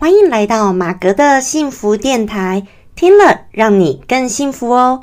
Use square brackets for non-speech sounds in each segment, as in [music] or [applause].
欢迎来到马格的幸福电台，听了让你更幸福哦。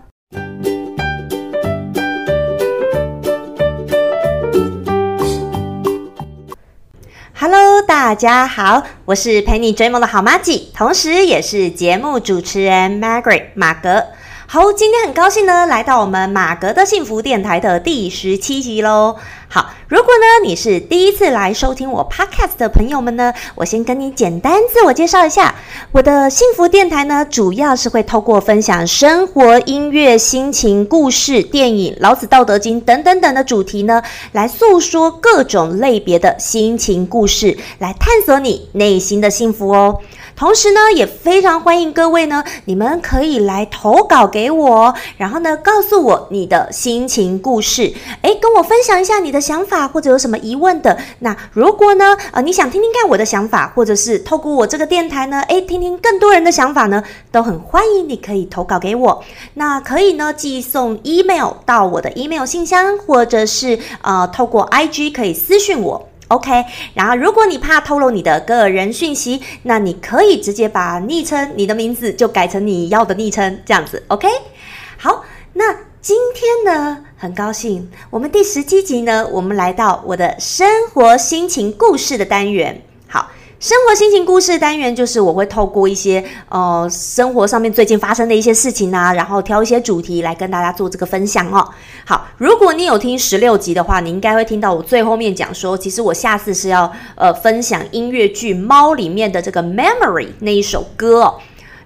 Hello，大家好，我是陪你追梦的好妈吉，同时也是节目主持人 Margaret 马格。好，今天很高兴呢，来到我们马格的幸福电台的第十七集喽。好，如果呢你是第一次来收听我 podcast 的朋友们呢，我先跟你简单自我介绍一下，我的幸福电台呢，主要是会透过分享生活、音乐、心情、故事、电影、老子、道德经等等等的主题呢，来诉说各种类别的心情故事，来探索你内心的幸福哦。同时呢，也非常欢迎各位呢，你们可以来投稿给我，然后呢，告诉我你的心情故事，诶，跟我分享一下你的想法或者有什么疑问的。那如果呢，呃，你想听听看我的想法，或者是透过我这个电台呢，诶，听听更多人的想法呢，都很欢迎你可以投稿给我。那可以呢，寄送 email 到我的 email 信箱，或者是呃，透过 IG 可以私讯我。OK，然后如果你怕透露你的个人讯息，那你可以直接把昵称、你的名字就改成你要的昵称，这样子 OK。好，那今天呢，很高兴我们第十七集呢，我们来到我的生活心情故事的单元。生活心情故事单元就是我会透过一些呃生活上面最近发生的一些事情啊，然后挑一些主题来跟大家做这个分享哦。好，如果你有听十六集的话，你应该会听到我最后面讲说，其实我下次是要呃分享音乐剧《猫》里面的这个《Memory》那一首歌哦。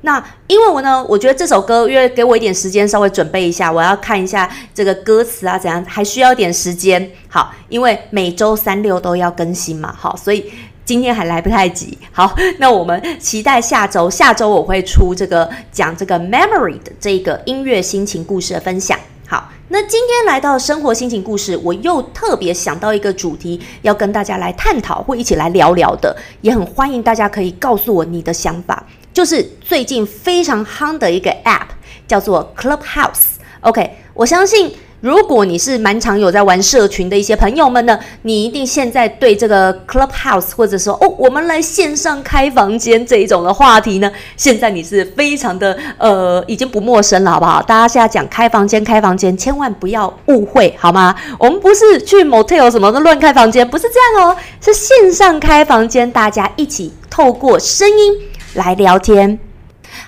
那因为我呢，我觉得这首歌因为给我一点时间稍微准备一下，我要看一下这个歌词啊怎样，还需要一点时间。好，因为每周三六都要更新嘛，好，所以。今天还来不太及，好，[laughs] 那我们期待下周。下周我会出这个讲这个 memory 的这个音乐心情故事的分享。好，那今天来到生活心情故事，我又特别想到一个主题，要跟大家来探讨或一起来聊聊的，也很欢迎大家可以告诉我你的想法。就是最近非常夯的一个 app，叫做 Clubhouse。OK，我相信。如果你是蛮常有在玩社群的一些朋友们呢，你一定现在对这个 Clubhouse 或者说哦，我们来线上开房间这一种的话题呢，现在你是非常的呃，已经不陌生了，好不好？大家现在讲开房间，开房间，千万不要误会，好吗？我们不是去 motel 什么的乱开房间，不是这样哦，是线上开房间，大家一起透过声音来聊天。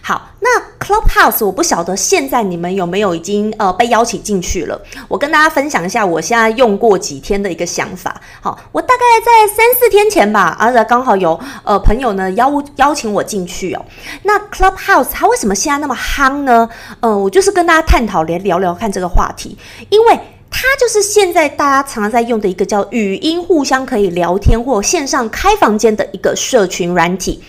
好，那 Clubhouse 我不晓得现在你们有没有已经呃被邀请进去了。我跟大家分享一下我现在用过几天的一个想法。好，我大概在三四天前吧，而且刚好有呃朋友呢邀邀请我进去哦。那 Clubhouse 它为什么现在那么夯呢？呃，我就是跟大家探讨，来聊聊看这个话题，因为。它就是现在大家常常在用的一个叫语音互相可以聊天或线上开房间的一个社群软体。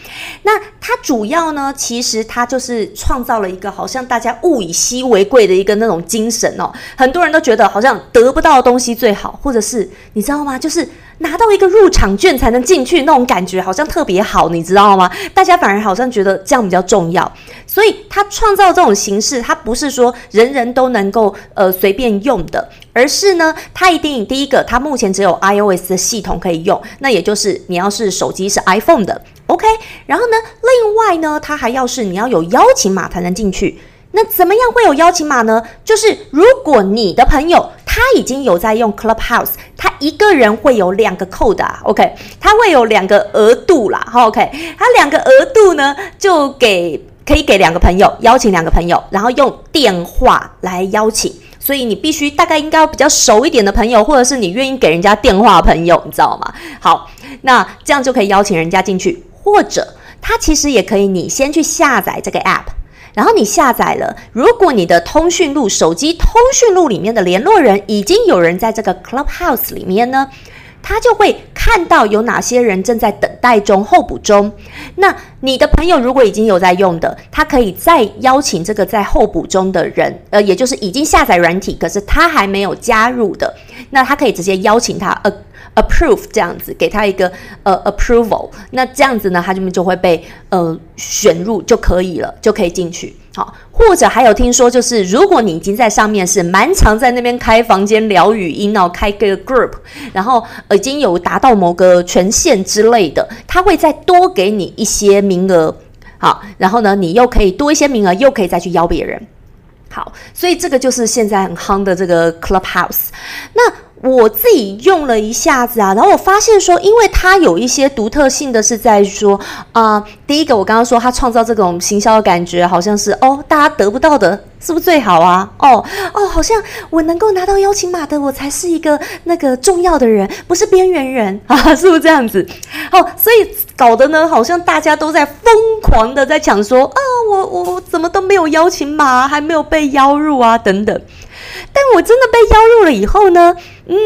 那它主要呢，其实它就是创造了一个好像大家物以稀为贵的一个那种精神哦。很多人都觉得好像得不到的东西最好，或者是你知道吗？就是拿到一个入场券才能进去那种感觉，好像特别好，你知道吗？大家反而好像觉得这样比较重要。所以它创造这种形式，它不是说人人都能够呃随便用的。而是呢，它一定第一个，它目前只有 iOS 的系统可以用，那也就是你要是手机是 iPhone 的，OK。然后呢，另外呢，它还要是你要有邀请码才能进去。那怎么样会有邀请码呢？就是如果你的朋友他已经有在用 Clubhouse，他一个人会有两个 code 啊，OK，他会有两个额度啦，OK，他两个额度呢就给可以给两个朋友邀请两个朋友，然后用电话来邀请。所以你必须大概应该比较熟一点的朋友，或者是你愿意给人家电话朋友，你知道吗？好，那这样就可以邀请人家进去，或者他其实也可以，你先去下载这个 app，然后你下载了，如果你的通讯录、手机通讯录里面的联络人已经有人在这个 Clubhouse 里面呢。他就会看到有哪些人正在等待中候补中。那你的朋友如果已经有在用的，他可以再邀请这个在候补中的人，呃，也就是已经下载软体，可是他还没有加入的，那他可以直接邀请他呃 approve 这样子，给他一个呃 approval。那这样子呢，他就就会被呃选入就可以了，就可以进去。好，或者还有听说，就是如果你已经在上面是蛮常在那边开房间聊语音哦，开个 group，然后已经有达到某个权限之类的，他会再多给你一些名额，好，然后呢，你又可以多一些名额，又可以再去邀别人，好，所以这个就是现在很夯的这个 Clubhouse，那。我自己用了一下子啊，然后我发现说，因为它有一些独特性的是在说啊，第一个我刚刚说它创造这种行销的感觉，好像是哦，大家得不到的，是不是最好啊？哦哦，好像我能够拿到邀请码的，我才是一个那个重要的人，不是边缘人啊，[laughs] 是不是这样子？哦，所以搞得呢，好像大家都在疯狂的在抢说啊，我我我怎么都没有邀请码，还没有被邀入啊，等等。但我真的被邀入了以后呢？嗯，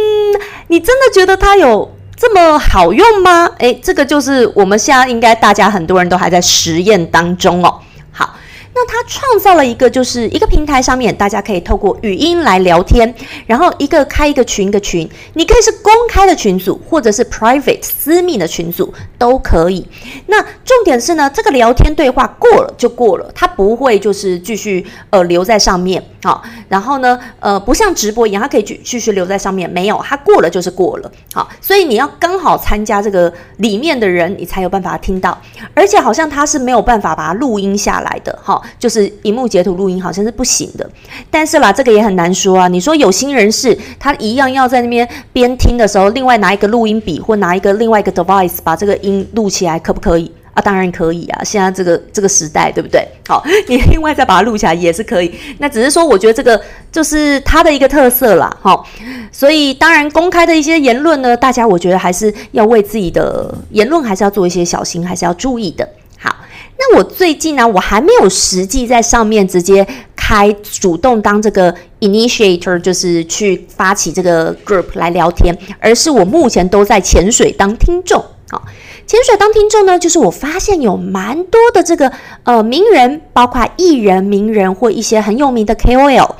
你真的觉得它有这么好用吗？诶，这个就是我们现在应该大家很多人都还在实验当中哦。好那他创造了一个，就是一个平台上面，大家可以透过语音来聊天，然后一个开一个群，一个群，你可以是公开的群组，或者是 private 私密的群组都可以。那重点是呢，这个聊天对话过了就过了，它不会就是继续呃留在上面，好，然后呢，呃，不像直播一样，它可以继继续留在上面，没有，它过了就是过了，好，所以你要刚好参加这个里面的人，你才有办法听到，而且好像它是没有办法把它录音下来的，哈。就是荧幕截图录音好像是不行的，但是啦，这个也很难说啊。你说有心人士他一样要在那边边听的时候，另外拿一个录音笔或拿一个另外一个 device 把这个音录起来，可不可以啊？当然可以啊，现在这个这个时代，对不对？好，[laughs] 你另外再把它录下来也是可以。那只是说，我觉得这个就是它的一个特色啦。好，所以当然公开的一些言论呢，大家我觉得还是要为自己的言论还是要做一些小心，还是要注意的。好那我最近呢，我还没有实际在上面直接开主动当这个 initiator，就是去发起这个 group 来聊天，而是我目前都在潜水当听众。好，潜水当听众呢，就是我发现有蛮多的这个呃名人，包括艺人、名人或一些很有名的 KOL，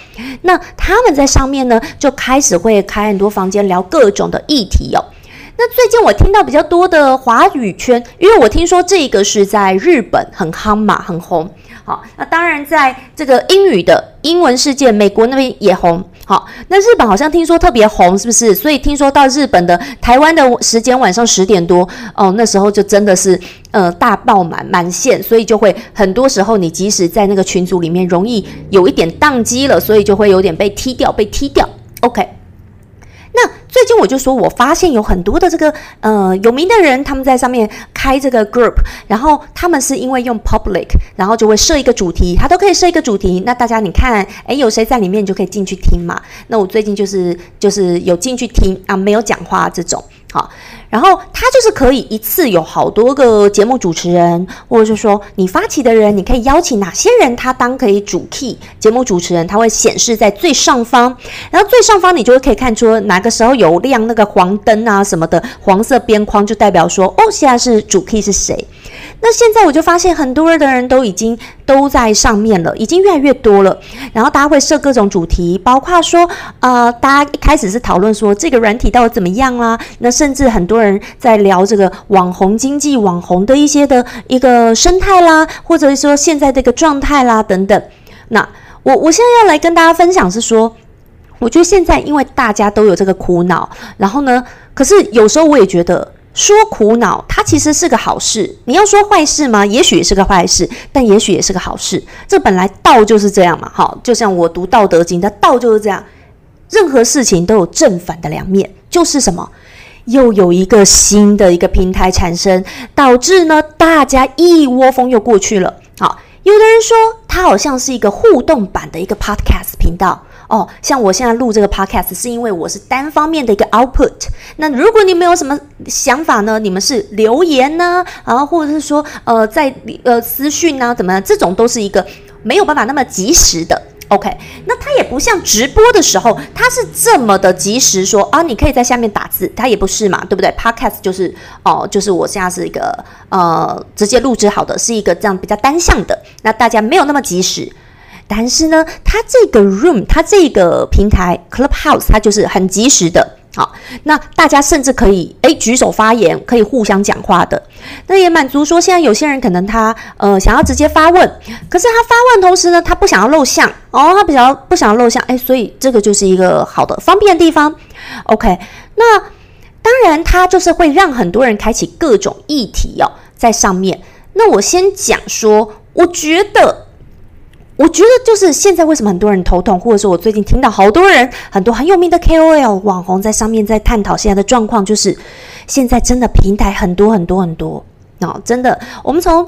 那他们在上面呢就开始会开很多房间聊各种的议题哦。那最近我听到比较多的华语圈，因为我听说这个是在日本很夯嘛，很红。好，那当然在这个英语的英文世界，美国那边也红。好，那日本好像听说特别红，是不是？所以听说到日本的台湾的时间晚上十点多，哦，那时候就真的是呃大爆满满线，所以就会很多时候你即使在那个群组里面，容易有一点宕机了，所以就会有点被踢掉，被踢掉。OK。那最近我就说，我发现有很多的这个呃有名的人，他们在上面开这个 group，然后他们是因为用 public，然后就会设一个主题，他都可以设一个主题。那大家你看，诶，有谁在里面，就可以进去听嘛。那我最近就是就是有进去听啊，没有讲话这种。好，然后他就是可以一次有好多个节目主持人，或者是说你发起的人，你可以邀请哪些人，他当可以主 key 节目主持人，他会显示在最上方，然后最上方你就会可以看出哪个时候有亮那个黄灯啊什么的，黄色边框就代表说哦，现在是主 key 是谁。那现在我就发现很多的人都已经都在上面了，已经越来越多了。然后大家会设各种主题，包括说，呃，大家一开始是讨论说这个软体到底怎么样啦。那甚至很多人在聊这个网红经济、网红的一些的一个生态啦，或者说现在这个状态啦等等。那我我现在要来跟大家分享是说，我觉得现在因为大家都有这个苦恼，然后呢，可是有时候我也觉得。说苦恼，它其实是个好事。你要说坏事吗？也许也是个坏事，但也许也是个好事。这本来道就是这样嘛，好，就像我读《道德经》，它道就是这样。任何事情都有正反的两面，就是什么？又有一个新的一个平台产生，导致呢大家一窝蜂又过去了。好，有的人说它好像是一个互动版的一个 podcast 频道。哦，像我现在录这个 podcast 是因为我是单方面的一个 output。那如果你没有什么想法呢？你们是留言呢，然后或者是说呃在呃私讯啊，怎么样？这种都是一个没有办法那么及时的。OK，那它也不像直播的时候，它是这么的及时，说啊，你可以在下面打字，它也不是嘛，对不对？Podcast 就是哦，就是我现在是一个呃直接录制好的，是一个这样比较单向的，那大家没有那么及时。但是呢，它这个 room，它这个平台 Clubhouse，它就是很及时的。好，那大家甚至可以诶举手发言，可以互相讲话的。那也满足说，现在有些人可能他呃想要直接发问，可是他发问同时呢，他不想要露相哦，他比较不想要露相，诶，所以这个就是一个好的方便的地方。OK，那当然他就是会让很多人开启各种议题哦，在上面。那我先讲说，我觉得。我觉得就是现在为什么很多人头痛，或者说我最近听到好多人很多很有名的 KOL 网红在上面在探讨现在的状况，就是现在真的平台很多很多很多，哦，真的，我们从。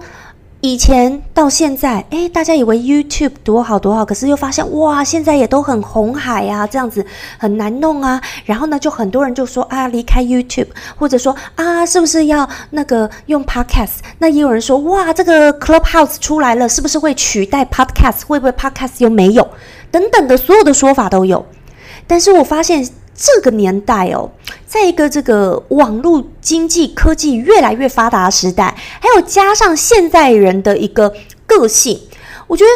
以前到现在，诶，大家以为 YouTube 多好多好，可是又发现哇，现在也都很红海啊，这样子很难弄啊。然后呢，就很多人就说啊，离开 YouTube，或者说啊，是不是要那个用 Podcast？那也有人说哇，这个 Clubhouse 出来了，是不是会取代 Podcast？会不会 Podcast 又没有？等等的所有的说法都有。但是我发现。这个年代哦，在一个这个网络经济科技越来越发达的时代，还有加上现代人的一个个性，我觉得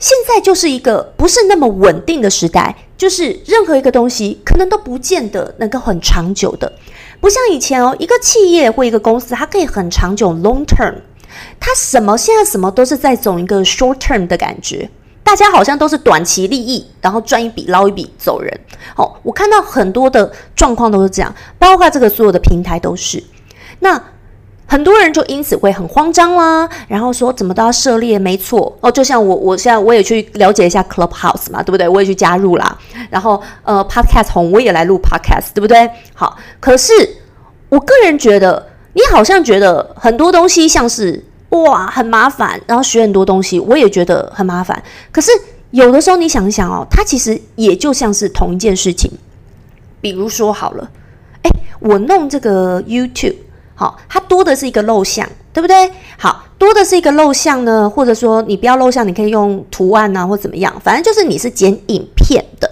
现在就是一个不是那么稳定的时代，就是任何一个东西可能都不见得能够很长久的，不像以前哦，一个企业或一个公司，它可以很长久 （long term），它什么现在什么都是在走一个 short term 的感觉。大家好像都是短期利益，然后赚一笔捞一笔走人。好，我看到很多的状况都是这样，包括这个所有的平台都是。那很多人就因此会很慌张啦，然后说怎么都要涉猎，没错哦。就像我，我现在我也去了解一下 Clubhouse 嘛，对不对？我也去加入啦。然后呃，Podcast 红我也来录 Podcast，对不对？好，可是我个人觉得，你好像觉得很多东西像是。哇，很麻烦，然后学很多东西，我也觉得很麻烦。可是有的时候你想一想哦，它其实也就像是同一件事情。比如说好了，哎，我弄这个 YouTube，好，它多的是一个漏像，对不对？好多的是一个漏像呢，或者说你不要漏像，你可以用图案啊，或怎么样，反正就是你是剪影片的。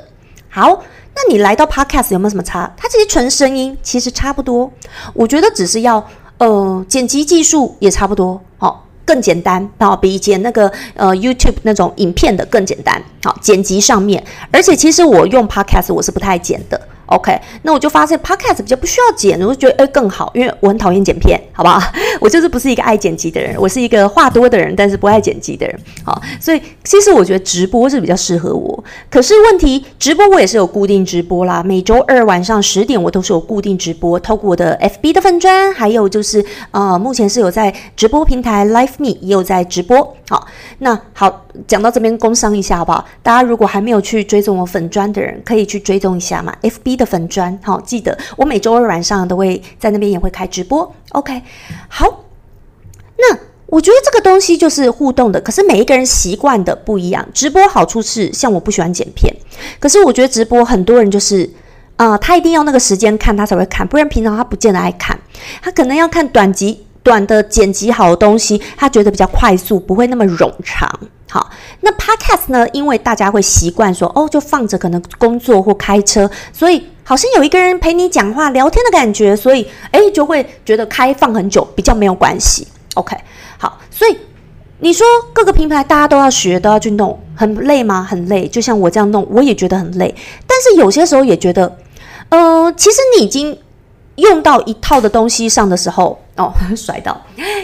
好，那你来到 Podcast 有没有什么差？它其实纯声音，其实差不多。我觉得只是要。呃，剪辑技术也差不多，好，更简单，好，比剪那个呃 YouTube 那种影片的更简单，好，剪辑上面，而且其实我用 Podcast 我是不太剪的。OK，那我就发现 Podcast 比较不需要剪，我就觉得诶更好，因为我很讨厌剪片，好不好？[laughs] 我就是不是一个爱剪辑的人，我是一个话多的人，但是不爱剪辑的人。好，所以其实我觉得直播是比较适合我。可是问题，直播我也是有固定直播啦，每周二晚上十点我都是有固定直播，透过我的 FB 的粉砖，还有就是呃，目前是有在直播平台 Live Me 也有在直播。好，那好，讲到这边工商一下好不好？大家如果还没有去追踪我粉砖的人，可以去追踪一下嘛，FB 的。粉砖好，记得我每周二晚上都会在那边也会开直播。OK，好，那我觉得这个东西就是互动的，可是每一个人习惯的不一样。直播好处是，像我不喜欢剪片，可是我觉得直播很多人就是啊，他一定要那个时间看他才会看，不然平常他不见得爱看，他可能要看短集。短的剪辑好的东西，他觉得比较快速，不会那么冗长。好，那 Podcast 呢？因为大家会习惯说，哦，就放着，可能工作或开车，所以好像有一个人陪你讲话聊天的感觉，所以诶，就会觉得开放很久比较没有关系。OK，好，所以你说各个平台大家都要学，都要去弄，很累吗？很累。就像我这样弄，我也觉得很累。但是有些时候也觉得，呃，其实你已经。用到一套的东西上的时候，哦，[laughs] 甩到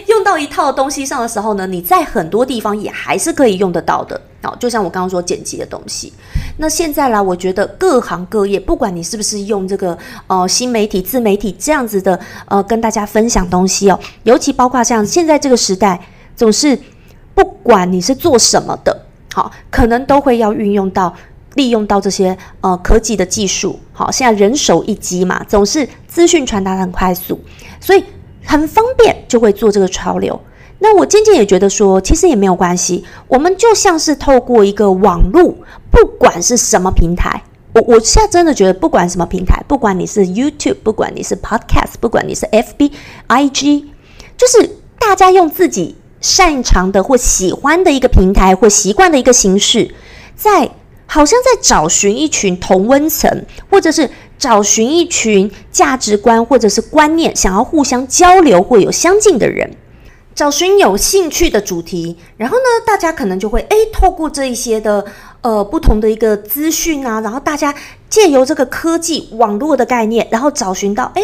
用到一套东西上的时候呢，你在很多地方也还是可以用得到的。哦，就像我刚刚说剪辑的东西。那现在啦，我觉得各行各业，不管你是不是用这个呃新媒体、自媒体这样子的呃跟大家分享东西哦，尤其包括像现在这个时代，总是不管你是做什么的，好，可能都会要运用到。利用到这些呃科技的技术，好，现在人手一机嘛，总是资讯传达的很快速，所以很方便，就会做这个潮流。那我渐渐也觉得说，其实也没有关系，我们就像是透过一个网络，不管是什么平台，我我现在真的觉得，不管什么平台，不管你是 YouTube，不管你是 Podcast，不管你是 FB、IG，就是大家用自己擅长的或喜欢的一个平台或习惯的一个形式，在。好像在找寻一群同温层，或者是找寻一群价值观或者是观念想要互相交流或有相近的人，找寻有兴趣的主题，然后呢，大家可能就会诶透过这一些的呃不同的一个资讯啊，然后大家借由这个科技网络的概念，然后找寻到，诶，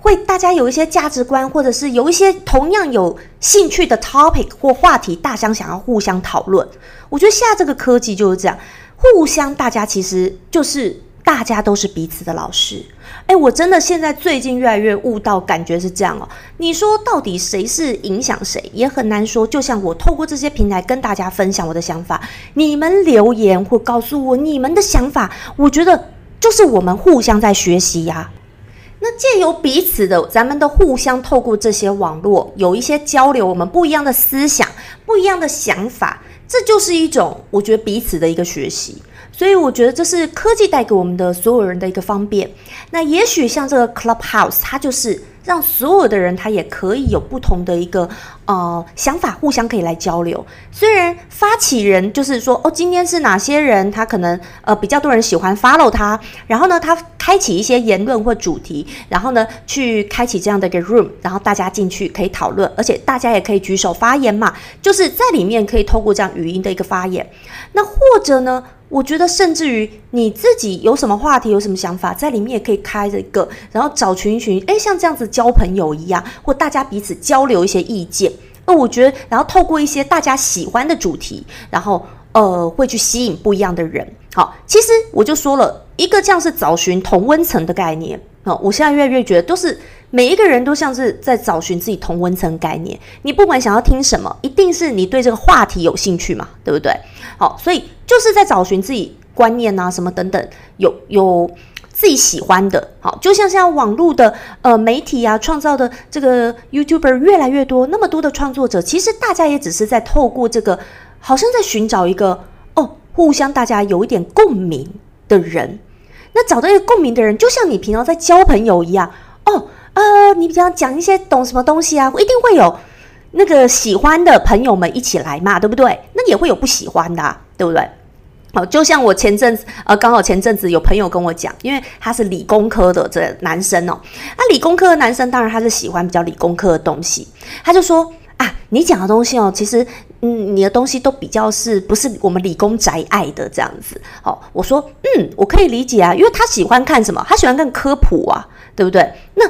会大家有一些价值观，或者是有一些同样有兴趣的 topic 或话题，大家想要互相讨论。我觉得现在这个科技就是这样，互相大家其实就是大家都是彼此的老师。诶，我真的现在最近越来越悟到，感觉是这样哦。你说到底谁是影响谁，也很难说。就像我透过这些平台跟大家分享我的想法，你们留言或告诉我你们的想法，我觉得。就是我们互相在学习呀，那借由彼此的，咱们的互相透过这些网络有一些交流，我们不一样的思想、不一样的想法，这就是一种我觉得彼此的一个学习。所以我觉得这是科技带给我们的所有人的一个方便。那也许像这个 Clubhouse，它就是让所有的人他也可以有不同的一个呃想法，互相可以来交流。虽然发起人就是说哦，今天是哪些人，他可能呃比较多人喜欢 follow 他，然后呢，他开启一些言论或主题，然后呢去开启这样的一个 room，然后大家进去可以讨论，而且大家也可以举手发言嘛，就是在里面可以透过这样语音的一个发言。那或者呢？我觉得，甚至于你自己有什么话题、有什么想法，在里面也可以开着一个，然后找群群，哎，像这样子交朋友一样，或大家彼此交流一些意见。那我觉得，然后透过一些大家喜欢的主题，然后呃，会去吸引不一样的人。好，其实我就说了一个，这样是找寻同温层的概念。哦，我现在越来越觉得，都是每一个人都像是在找寻自己同温层概念。你不管想要听什么，一定是你对这个话题有兴趣嘛，对不对？好，所以就是在找寻自己观念啊，什么等等，有有自己喜欢的。好，就像现在网络的呃媒体啊，创造的这个 YouTuber 越来越多，那么多的创作者，其实大家也只是在透过这个，好像在寻找一个哦，互相大家有一点共鸣的人。那找到一个共鸣的人，就像你平常在交朋友一样哦。呃，你比较讲一些懂什么东西啊，一定会有那个喜欢的朋友们一起来嘛，对不对？那也会有不喜欢的，对不对？哦，就像我前阵子呃，刚好前阵子有朋友跟我讲，因为他是理工科的这男生哦，那理工科的男生当然他是喜欢比较理工科的东西，他就说啊，你讲的东西哦，其实。嗯，你的东西都比较是不是我们理工宅爱的这样子？好，我说，嗯，我可以理解啊，因为他喜欢看什么？他喜欢看科普啊，对不对？那。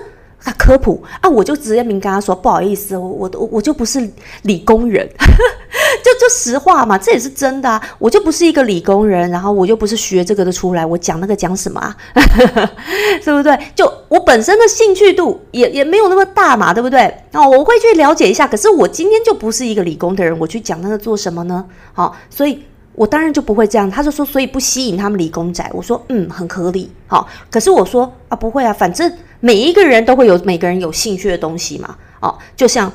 他科普啊，我就直接明跟他说，不好意思，我我我就不是理工人，[laughs] 就就实话嘛，这也是真的啊，我就不是一个理工人，然后我又不是学这个的出来，我讲那个讲什么啊？[laughs] 对不对？就我本身的兴趣度也也没有那么大嘛，对不对？哦，我会去了解一下，可是我今天就不是一个理工的人，我去讲那个做什么呢？好，所以我当然就不会这样。他就说，所以不吸引他们理工仔。我说，嗯，很合理。好，可是我说啊，不会啊，反正。每一个人都会有每个人有兴趣的东西嘛，哦，就像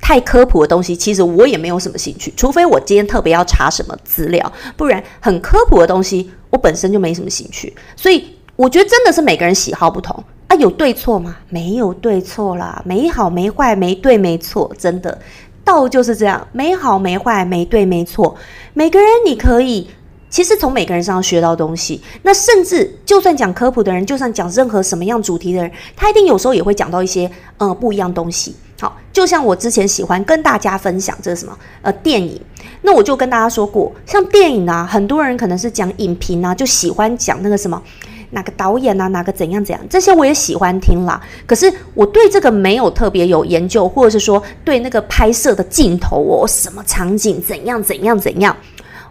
太科普的东西，其实我也没有什么兴趣，除非我今天特别要查什么资料，不然很科普的东西，我本身就没什么兴趣。所以我觉得真的是每个人喜好不同啊，有对错吗？没有对错啦，没好没坏，没对没错，真的道就是这样，没好没坏，没对没错，每个人你可以。其实从每个人身上学到东西，那甚至就算讲科普的人，就算讲任何什么样主题的人，他一定有时候也会讲到一些呃不一样东西。好，就像我之前喜欢跟大家分享这个什么呃电影，那我就跟大家说过，像电影啊，很多人可能是讲影评啊，就喜欢讲那个什么哪个导演啊，哪个怎样怎样，这些我也喜欢听啦。可是我对这个没有特别有研究，或者是说对那个拍摄的镜头我，什么场景怎样怎样怎样。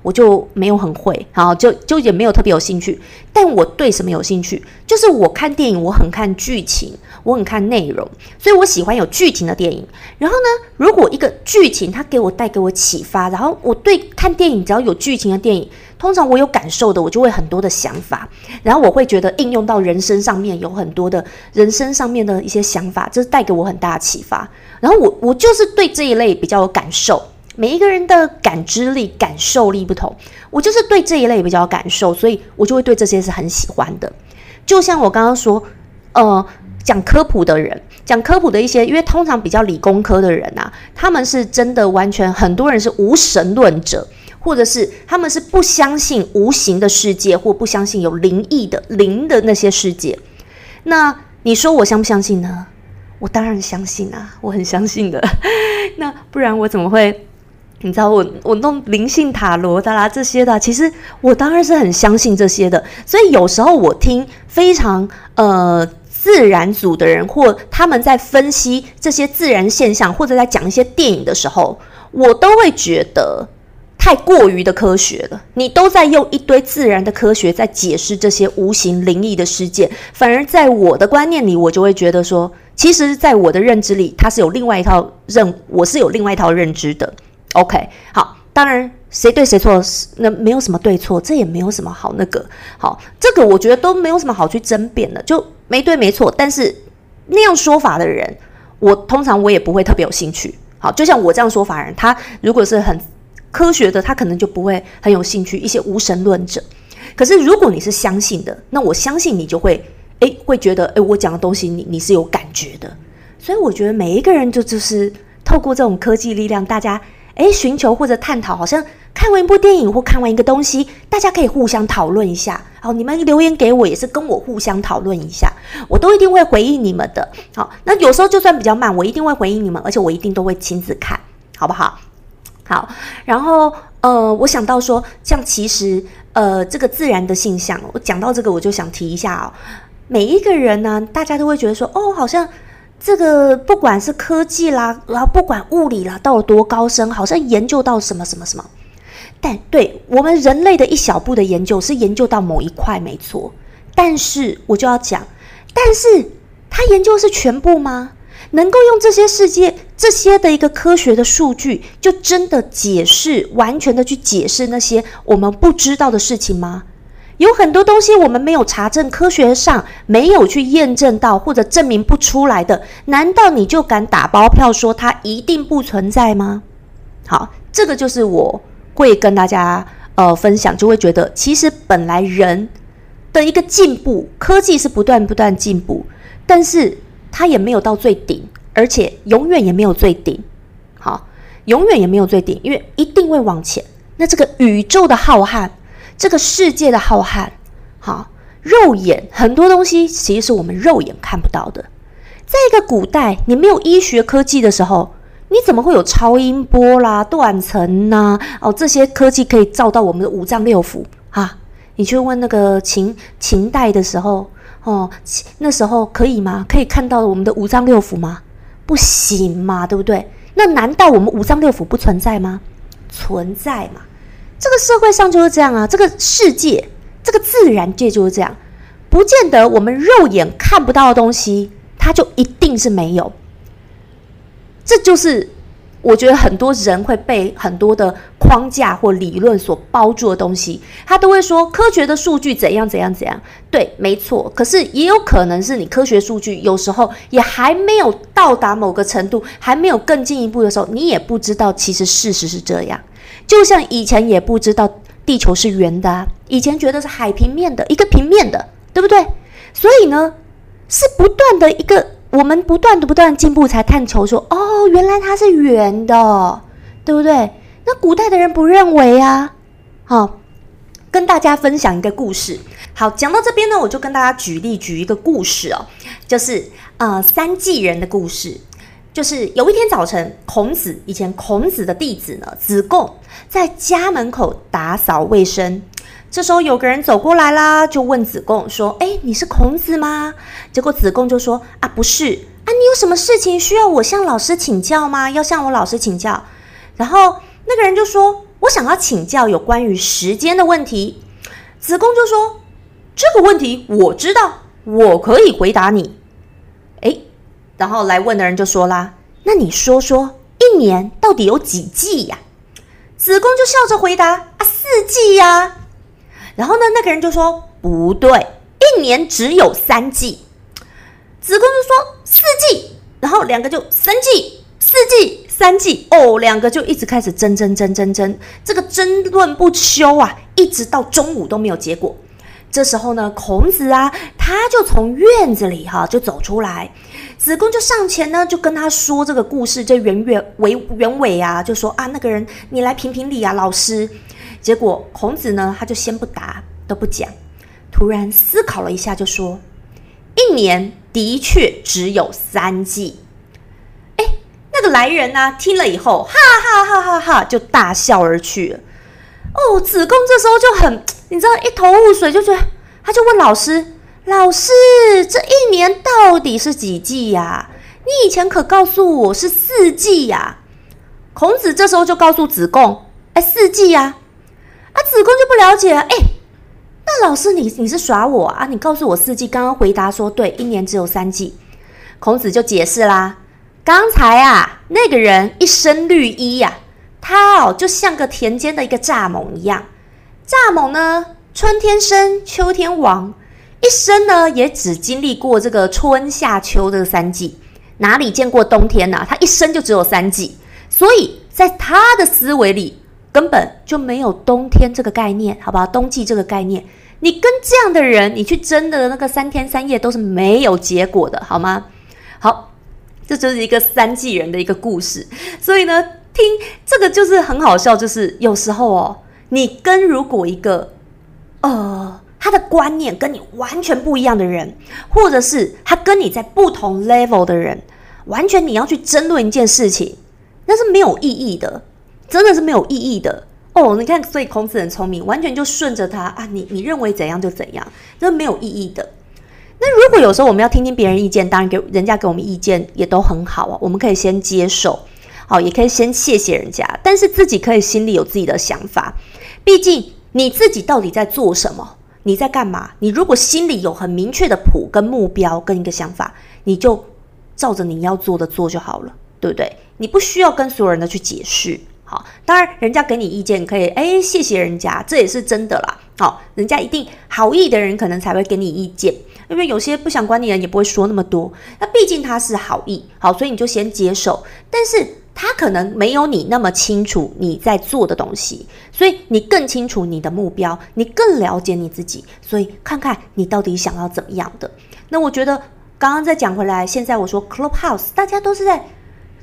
我就没有很会，好，就就也没有特别有兴趣。但我对什么有兴趣？就是我看电影，我很看剧情，我很看内容，所以我喜欢有剧情的电影。然后呢，如果一个剧情它给我带给我启发，然后我对看电影只要有剧情的电影，通常我有感受的，我就会很多的想法，然后我会觉得应用到人生上面有很多的人生上面的一些想法，这是带给我很大的启发。然后我我就是对这一类比较有感受。每一个人的感知力、感受力不同，我就是对这一类比较感受，所以我就会对这些是很喜欢的。就像我刚刚说，呃，讲科普的人，讲科普的一些，因为通常比较理工科的人啊，他们是真的完全很多人是无神论者，或者是他们是不相信无形的世界，或不相信有灵异的灵的那些世界。那你说我相不相信呢？我当然相信啊，我很相信的。[laughs] 那不然我怎么会？你知道我我弄灵性塔罗的啦这些的，其实我当然是很相信这些的。所以有时候我听非常呃自然组的人，或他们在分析这些自然现象，或者在讲一些电影的时候，我都会觉得太过于的科学了。你都在用一堆自然的科学在解释这些无形灵异的事件，反而在我的观念里，我就会觉得说，其实，在我的认知里，它是有另外一套认，我是有另外一套认知的。OK，好，当然谁对谁错，那没有什么对错，这也没有什么好那个，好，这个我觉得都没有什么好去争辩的，就没对没错。但是那样说法的人，我通常我也不会特别有兴趣。好，就像我这样说法人，他如果是很科学的，他可能就不会很有兴趣。一些无神论者，可是如果你是相信的，那我相信你就会，诶，会觉得，诶，我讲的东西你你是有感觉的。所以我觉得每一个人就就是透过这种科技力量，大家。诶，寻求或者探讨，好像看完一部电影或看完一个东西，大家可以互相讨论一下。好，你们留言给我也是跟我互相讨论一下，我都一定会回应你们的。好，那有时候就算比较慢，我一定会回应你们，而且我一定都会亲自看，好不好？好，然后呃，我想到说，像其实呃，这个自然的现象，我讲到这个，我就想提一下哦，每一个人呢，大家都会觉得说，哦，好像。这个不管是科技啦，然后不管物理啦，到了多高深，好像研究到什么什么什么。但对我们人类的一小步的研究是研究到某一块没错，但是我就要讲，但是他研究是全部吗？能够用这些世界这些的一个科学的数据，就真的解释完全的去解释那些我们不知道的事情吗？有很多东西我们没有查证，科学上没有去验证到或者证明不出来的，难道你就敢打包票说它一定不存在吗？好，这个就是我会跟大家呃分享，就会觉得其实本来人的一个进步，科技是不断不断进步，但是它也没有到最顶，而且永远也没有最顶。好，永远也没有最顶，因为一定会往前。那这个宇宙的浩瀚。这个世界的浩瀚，好，肉眼很多东西其实是我们肉眼看不到的。在一个古代，你没有医学科技的时候，你怎么会有超音波啦、断层呐？哦，这些科技可以照到我们的五脏六腑啊？你去问那个秦秦代的时候，哦，那时候可以吗？可以看到我们的五脏六腑吗？不行嘛，对不对？那难道我们五脏六腑不存在吗？存在嘛。这个社会上就是这样啊，这个世界，这个自然界就是这样，不见得我们肉眼看不到的东西，它就一定是没有。这就是我觉得很多人会被很多的框架或理论所包住的东西，他都会说科学的数据怎样怎样怎样。对，没错。可是也有可能是你科学数据有时候也还没有到达某个程度，还没有更进一步的时候，你也不知道其实事实是这样。就像以前也不知道地球是圆的，以前觉得是海平面的一个平面的，对不对？所以呢，是不断的一个我们不断的不断进步才探求说，哦，原来它是圆的，对不对？那古代的人不认为啊。好，跟大家分享一个故事。好，讲到这边呢，我就跟大家举例举一个故事哦，就是呃三季人的故事。就是有一天早晨，孔子以前孔子的弟子呢，子贡在家门口打扫卫生。这时候有个人走过来啦，就问子贡说：“哎，你是孔子吗？”结果子贡就说：“啊，不是啊，你有什么事情需要我向老师请教吗？要向我老师请教。”然后那个人就说：“我想要请教有关于时间的问题。”子贡就说：“这个问题我知道，我可以回答你。”哎。然后来问的人就说啦：“那你说说，一年到底有几季呀？”子贡就笑着回答：“啊，四季呀。”然后呢，那个人就说：“不对，一年只有三季。”子贡就说：“四季。”然后两个就三季、四季、三季哦，两个就一直开始争争争争争，这个争论不休啊，一直到中午都没有结果。这时候呢，孔子啊，他就从院子里哈就走出来。子贡就上前呢，就跟他说这个故事，这原原为原委啊，就说啊，那个人你来评评理啊，老师。结果孔子呢，他就先不答，都不讲，突然思考了一下，就说：一年的确只有三季。哎，那个来人呢，听了以后，哈哈哈哈哈，就大笑而去了。哦，子贡这时候就很，你知道一头雾水，就觉得他就问老师：“老师，这一年到底是几季呀？你以前可告诉我是四季呀？”孔子这时候就告诉子贡：“哎，四季呀。”啊，子贡就不了解，哎，那老师你你是耍我啊？你告诉我四季，刚刚回答说对，一年只有三季。孔子就解释啦：“刚才啊，那个人一身绿衣呀。”他哦，就像个田间的一个蚱蜢一样。蚱蜢呢，春天生，秋天亡，一生呢也只经历过这个春夏秋这三季，哪里见过冬天呢？他一生就只有三季，所以在他的思维里根本就没有冬天这个概念，好不好？冬季这个概念，你跟这样的人，你去争的那个三天三夜都是没有结果的，好吗？好，这就是一个三季人的一个故事，所以呢。听这个就是很好笑，就是有时候哦，你跟如果一个呃他的观念跟你完全不一样的人，或者是他跟你在不同 level 的人，完全你要去争论一件事情，那是没有意义的，真的是没有意义的哦。你看，所以孔子很聪明，完全就顺着他啊，你你认为怎样就怎样，这没有意义的。那如果有时候我们要听听别人意见，当然给人家给我们意见也都很好啊，我们可以先接受。好，也可以先谢谢人家，但是自己可以心里有自己的想法。毕竟你自己到底在做什么？你在干嘛？你如果心里有很明确的谱跟目标跟一个想法，你就照着你要做的做就好了，对不对？你不需要跟所有人都去解释。好，当然人家给你意见，可以哎谢谢人家，这也是真的啦。好，人家一定好意的人可能才会给你意见，因为有些不想管你的人也不会说那么多。那毕竟他是好意，好，所以你就先接受。但是。他可能没有你那么清楚你在做的东西，所以你更清楚你的目标，你更了解你自己，所以看看你到底想要怎么样的。那我觉得刚刚再讲回来，现在我说 Clubhouse，大家都是在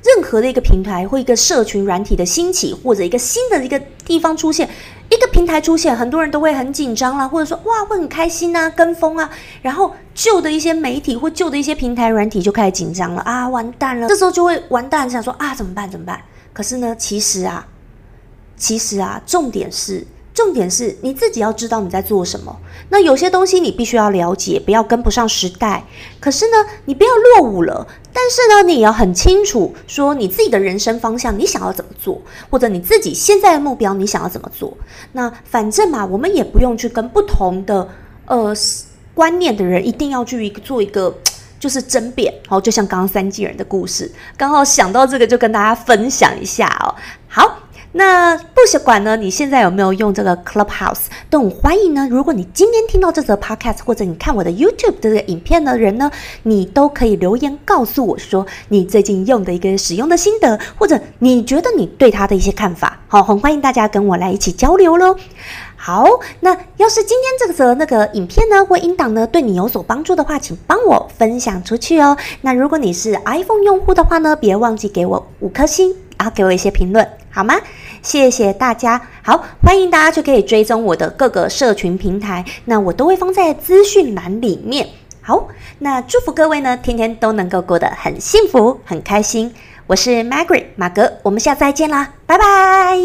任何的一个平台或一个社群软体的兴起，或者一个新的一个地方出现。一个平台出现，很多人都会很紧张啦，或者说哇会很开心啊，跟风啊，然后旧的一些媒体或旧的一些平台软体就开始紧张了啊，完蛋了，这时候就会完蛋，想说啊怎么办怎么办？可是呢，其实啊，其实啊，重点是。重点是你自己要知道你在做什么。那有些东西你必须要了解，不要跟不上时代。可是呢，你不要落伍了。但是呢，你也要很清楚说你自己的人生方向，你想要怎么做，或者你自己现在的目标，你想要怎么做。那反正嘛，我们也不用去跟不同的呃观念的人一定要去做一个 [tsk] 就是争辩。好，就像刚刚三季人的故事，刚好想到这个，就跟大家分享一下哦。好。那不管呢，你现在有没有用这个 Clubhouse，都很欢迎呢。如果你今天听到这则 Podcast，或者你看我的 YouTube 的这个影片的人呢，你都可以留言告诉我说你最近用的一个使用的心得，或者你觉得你对它的一些看法。好，很欢迎大家跟我来一起交流喽。好，那要是今天这则那个影片呢或音档呢对你有所帮助的话，请帮我分享出去哦。那如果你是 iPhone 用户的话呢，别忘记给我五颗星，然后给我一些评论。好吗？谢谢大家。好欢迎大家就可以追踪我的各个社群平台那我都会放在资讯栏里面。好那祝福各位呢天天都能够过得很幸福很开心。我是 margaret 马格我们下次再见啦拜拜。